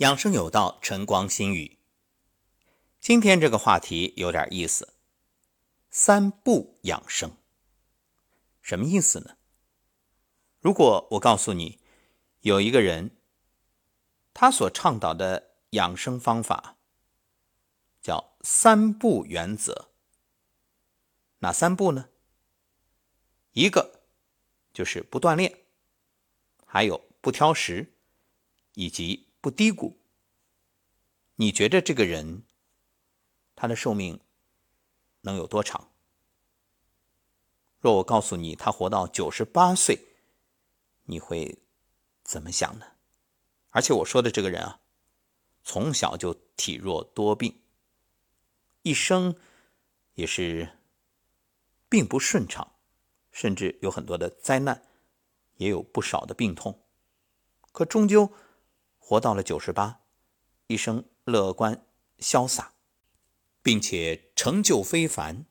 养生有道，晨光心语。今天这个话题有点意思，三不养生，什么意思呢？如果我告诉你，有一个人，他所倡导的养生方法叫三不原则，哪三不呢？一个就是不锻炼，还有不挑食，以及。不低估，你觉得这个人他的寿命能有多长？若我告诉你他活到九十八岁，你会怎么想呢？而且我说的这个人啊，从小就体弱多病，一生也是并不顺畅，甚至有很多的灾难，也有不少的病痛，可终究。活到了九十八，一生乐观潇洒，并且成就非凡，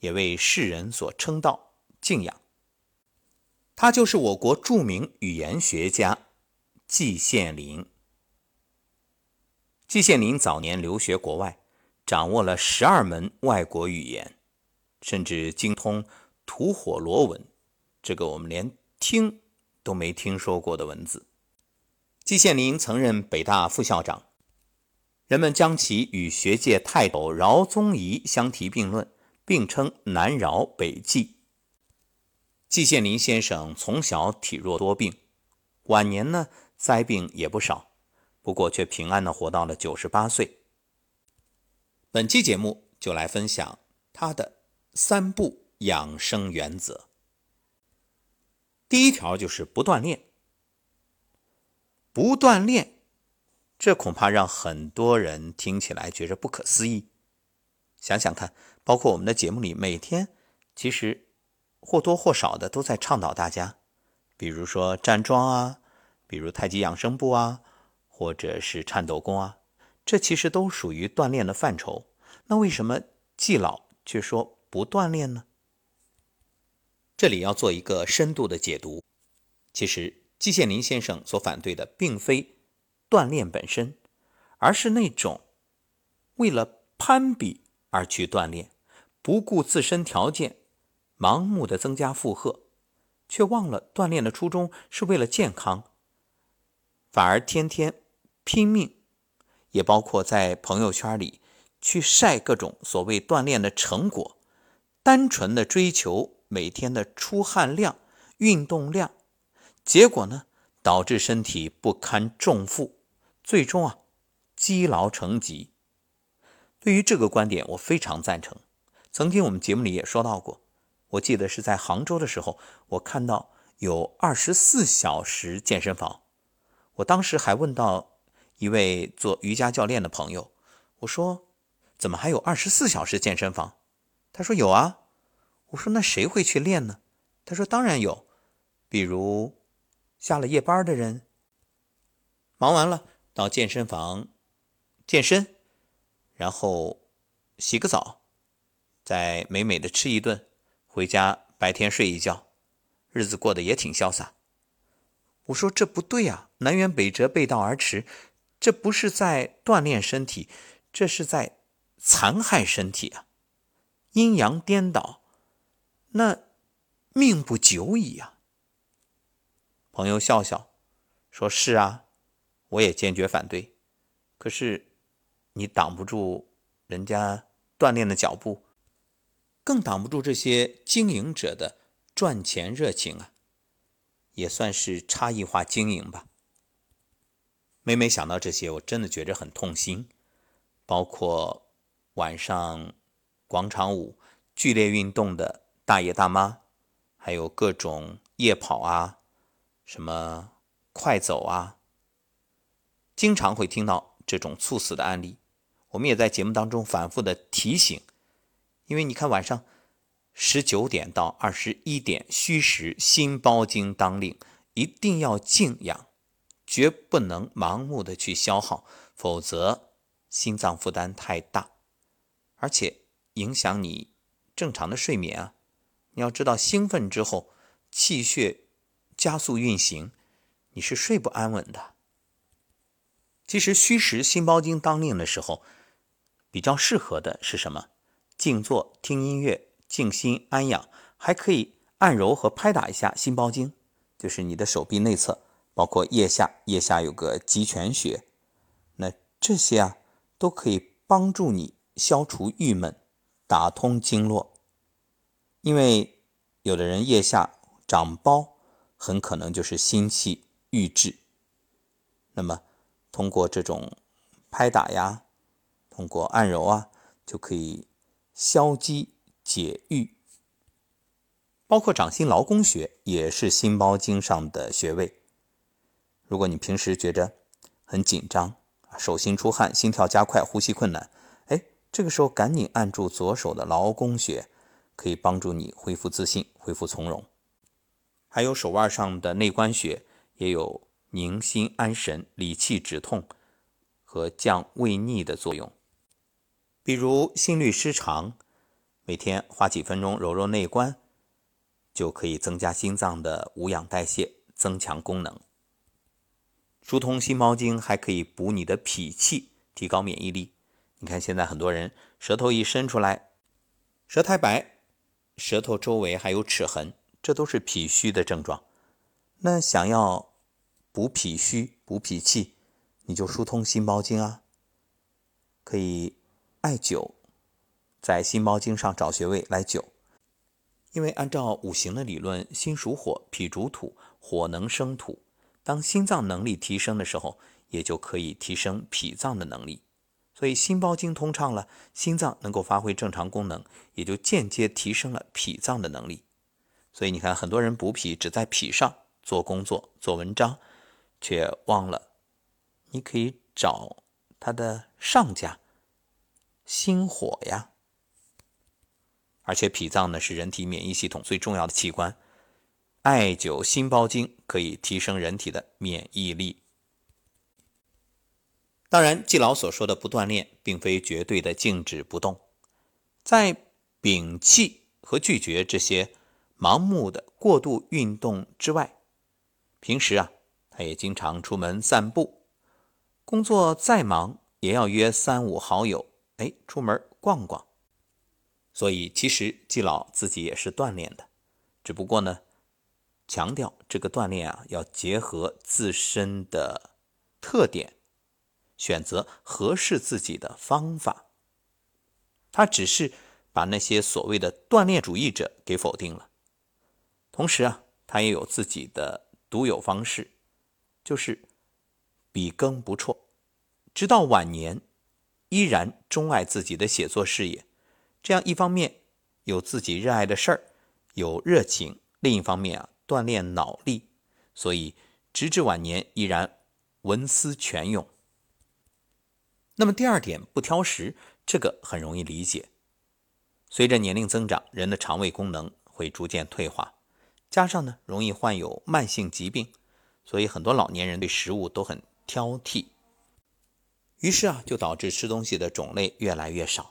也为世人所称道敬仰。他就是我国著名语言学家季羡林。季羡林早年留学国外，掌握了十二门外国语言，甚至精通吐火罗文，这个我们连听都没听说过的文字。季羡林曾任北大副校长，人们将其与学界泰斗饶宗颐相提并论，并称南饶北季。季羡林先生从小体弱多病，晚年呢灾病也不少，不过却平安的活到了九十八岁。本期节目就来分享他的三不养生原则。第一条就是不锻炼。不锻炼，这恐怕让很多人听起来觉着不可思议。想想看，包括我们的节目里，每天其实或多或少的都在倡导大家，比如说站桩啊，比如太极养生步啊，或者是颤抖功啊，这其实都属于锻炼的范畴。那为什么季老却说不锻炼呢？这里要做一个深度的解读，其实。季羡林先生所反对的，并非锻炼本身，而是那种为了攀比而去锻炼，不顾自身条件，盲目的增加负荷，却忘了锻炼的初衷是为了健康，反而天天拼命，也包括在朋友圈里去晒各种所谓锻炼的成果，单纯的追求每天的出汗量、运动量。结果呢，导致身体不堪重负，最终啊，积劳成疾。对于这个观点，我非常赞成。曾经我们节目里也说到过，我记得是在杭州的时候，我看到有二十四小时健身房。我当时还问到一位做瑜伽教练的朋友，我说：“怎么还有二十四小时健身房？”他说：“有啊。”我说：“那谁会去练呢？”他说：“当然有，比如。”下了夜班的人，忙完了到健身房健身，然后洗个澡，再美美的吃一顿，回家白天睡一觉，日子过得也挺潇洒。我说这不对啊，南辕北辙，背道而驰，这不是在锻炼身体，这是在残害身体啊，阴阳颠倒，那命不久矣啊。朋友笑笑，说是啊，我也坚决反对。可是，你挡不住人家锻炼的脚步，更挡不住这些经营者的赚钱热情啊！也算是差异化经营吧。每每想到这些，我真的觉着很痛心。包括晚上广场舞、剧烈运动的大爷大妈，还有各种夜跑啊。什么快走啊？经常会听到这种猝死的案例，我们也在节目当中反复的提醒，因为你看晚上十九点到二十一点虚时心包经当令，一定要静养，绝不能盲目的去消耗，否则心脏负担太大，而且影响你正常的睡眠啊！你要知道，兴奋之后气血。加速运行，你是睡不安稳的。其实虚实心包经当令的时候，比较适合的是什么？静坐、听音乐、静心安养，还可以按揉和拍打一下心包经，就是你的手臂内侧，包括腋下，腋下有个极泉穴，那这些啊都可以帮助你消除郁闷，打通经络。因为有的人腋下长包，很可能就是心气郁滞，那么。通过这种拍打呀，通过按揉啊，就可以消积解郁。包括掌心劳宫穴也是心包经上的穴位。如果你平时觉着很紧张手心出汗、心跳加快、呼吸困难，哎，这个时候赶紧按住左手的劳宫穴，可以帮助你恢复自信、恢复从容。还有手腕上的内关穴也有。宁心安神、理气止痛和降胃逆的作用。比如心律失常，每天花几分钟揉揉内关，就可以增加心脏的无氧代谢，增强功能。疏通心包经还可以补你的脾气，提高免疫力。你看现在很多人舌头一伸出来，舌苔白，舌头周围还有齿痕，这都是脾虚的症状。那想要补脾虚、补脾气，你就疏通心包经啊。可以艾灸，在心包经上找穴位来灸。因为按照五行的理论，心属火，脾主土，火能生土。当心脏能力提升的时候，也就可以提升脾脏的能力。所以心包经通畅了，心脏能够发挥正常功能，也就间接提升了脾脏的能力。所以你看，很多人补脾只在脾上做工作、做文章。却忘了，你可以找他的上家心火呀。而且脾脏呢是人体免疫系统最重要的器官，艾灸心包经可以提升人体的免疫力。当然，季老所说的不锻炼，并非绝对的静止不动，在摒弃和拒绝这些盲目的过度运动之外，平时啊。他也经常出门散步，工作再忙也要约三五好友，哎，出门逛逛。所以其实季老自己也是锻炼的，只不过呢，强调这个锻炼啊要结合自身的特点，选择合适自己的方法。他只是把那些所谓的锻炼主义者给否定了，同时啊，他也有自己的独有方式。就是笔耕不辍，直到晚年依然钟爱自己的写作事业。这样一方面有自己热爱的事儿，有热情；另一方面啊，锻炼脑力，所以直至晚年依然文思泉涌。那么第二点，不挑食，这个很容易理解。随着年龄增长，人的肠胃功能会逐渐退化，加上呢，容易患有慢性疾病。所以很多老年人对食物都很挑剔，于是啊，就导致吃东西的种类越来越少。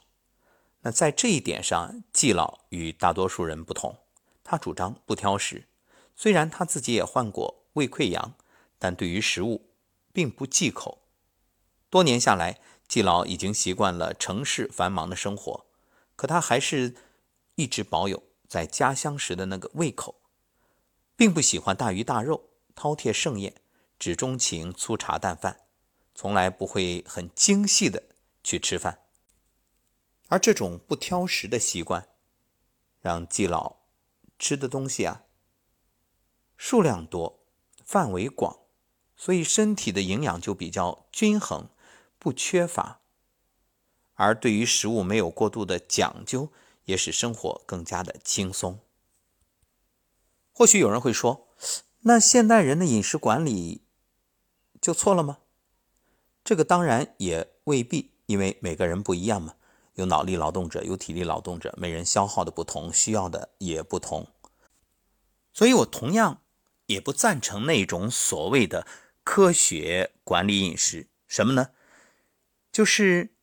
那在这一点上，季老与大多数人不同，他主张不挑食。虽然他自己也患过胃溃疡，但对于食物并不忌口。多年下来，季老已经习惯了城市繁忙的生活，可他还是一直保有在家乡时的那个胃口，并不喜欢大鱼大肉。饕餮盛宴，只钟情粗茶淡饭，从来不会很精细的去吃饭。而这种不挑食的习惯，让季老吃的东西啊数量多，范围广，所以身体的营养就比较均衡，不缺乏。而对于食物没有过度的讲究，也使生活更加的轻松。或许有人会说。那现代人的饮食管理就错了吗？这个当然也未必，因为每个人不一样嘛，有脑力劳动者，有体力劳动者，每人消耗的不同，需要的也不同。所以我同样也不赞成那种所谓的科学管理饮食，什么呢？就是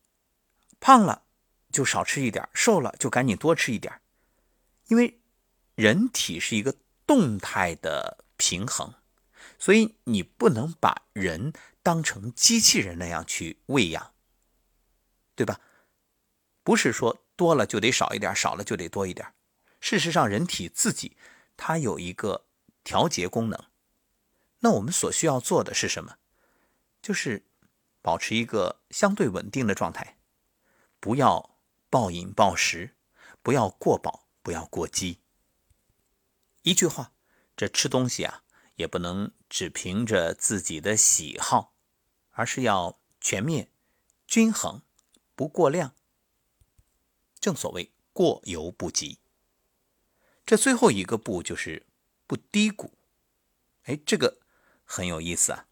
胖了就少吃一点，瘦了就赶紧多吃一点，因为人体是一个动态的。平衡，所以你不能把人当成机器人那样去喂养，对吧？不是说多了就得少一点，少了就得多一点。事实上，人体自己它有一个调节功能。那我们所需要做的是什么？就是保持一个相对稳定的状态，不要暴饮暴食，不要过饱，不要过饥。一句话，这吃东西啊，也不能只凭着自己的喜好，而是要全面、均衡，不过量。正所谓过犹不及。这最后一个不就是不低谷？哎，这个很有意思啊。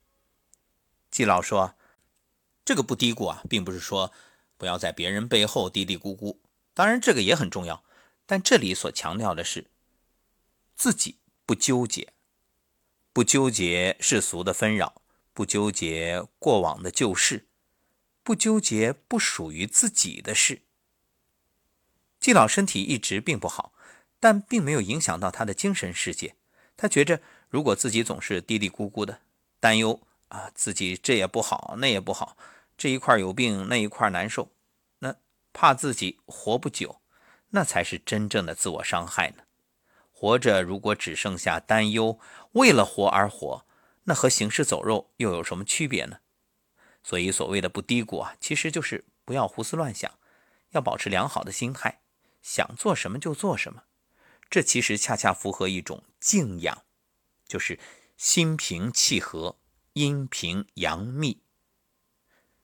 季老说，这个不低谷啊，并不是说不要在别人背后嘀嘀咕咕，当然这个也很重要，但这里所强调的是自己不纠结，不纠结世俗的纷扰，不纠结过往的旧事，不纠结不属于自己的事。季老身体一直并不好，但并没有影响到他的精神世界。他觉着，如果自己总是嘀嘀咕咕的担忧啊，自己这也不好，那也不好，这一块有病，那一块难受，那怕自己活不久，那才是真正的自我伤害呢。活着如果只剩下担忧，为了活而活，那和行尸走肉又有什么区别呢？所以所谓的不低谷啊，其实就是不要胡思乱想，要保持良好的心态。想做什么就做什么，这其实恰恰符合一种静养，就是心平气和、阴平阳密。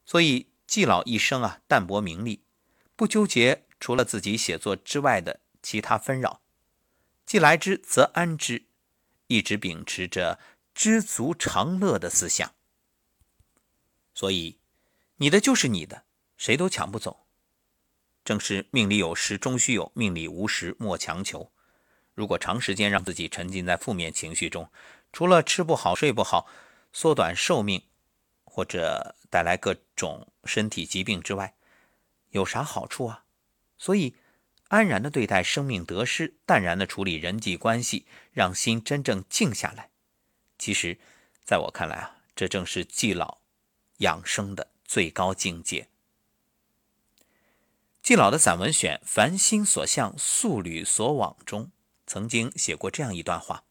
所以季老一生啊，淡泊名利，不纠结除了自己写作之外的其他纷扰，既来之则安之，一直秉持着知足常乐的思想。所以，你的就是你的，谁都抢不走。正是命里有时终须有，命里无时莫强求。如果长时间让自己沉浸在负面情绪中，除了吃不好、睡不好、缩短寿命，或者带来各种身体疾病之外，有啥好处啊？所以，安然的对待生命得失，淡然的处理人际关系，让心真正静下来。其实，在我看来啊，这正是季老养生的最高境界。季老的散文选《凡心所向，素履所往》中，曾经写过这样一段话，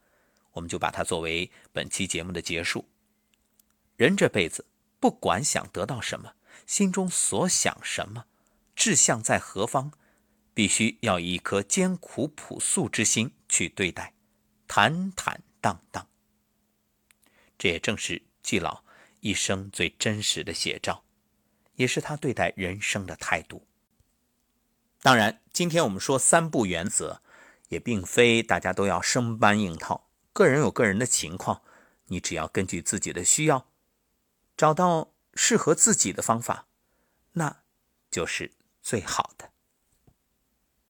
我们就把它作为本期节目的结束。人这辈子，不管想得到什么，心中所想什么，志向在何方，必须要以一颗艰苦朴素之心去对待，坦坦荡荡。这也正是季老一生最真实的写照，也是他对待人生的态度。当然，今天我们说三不原则，也并非大家都要生搬硬套。个人有个人的情况，你只要根据自己的需要，找到适合自己的方法，那就是最好的。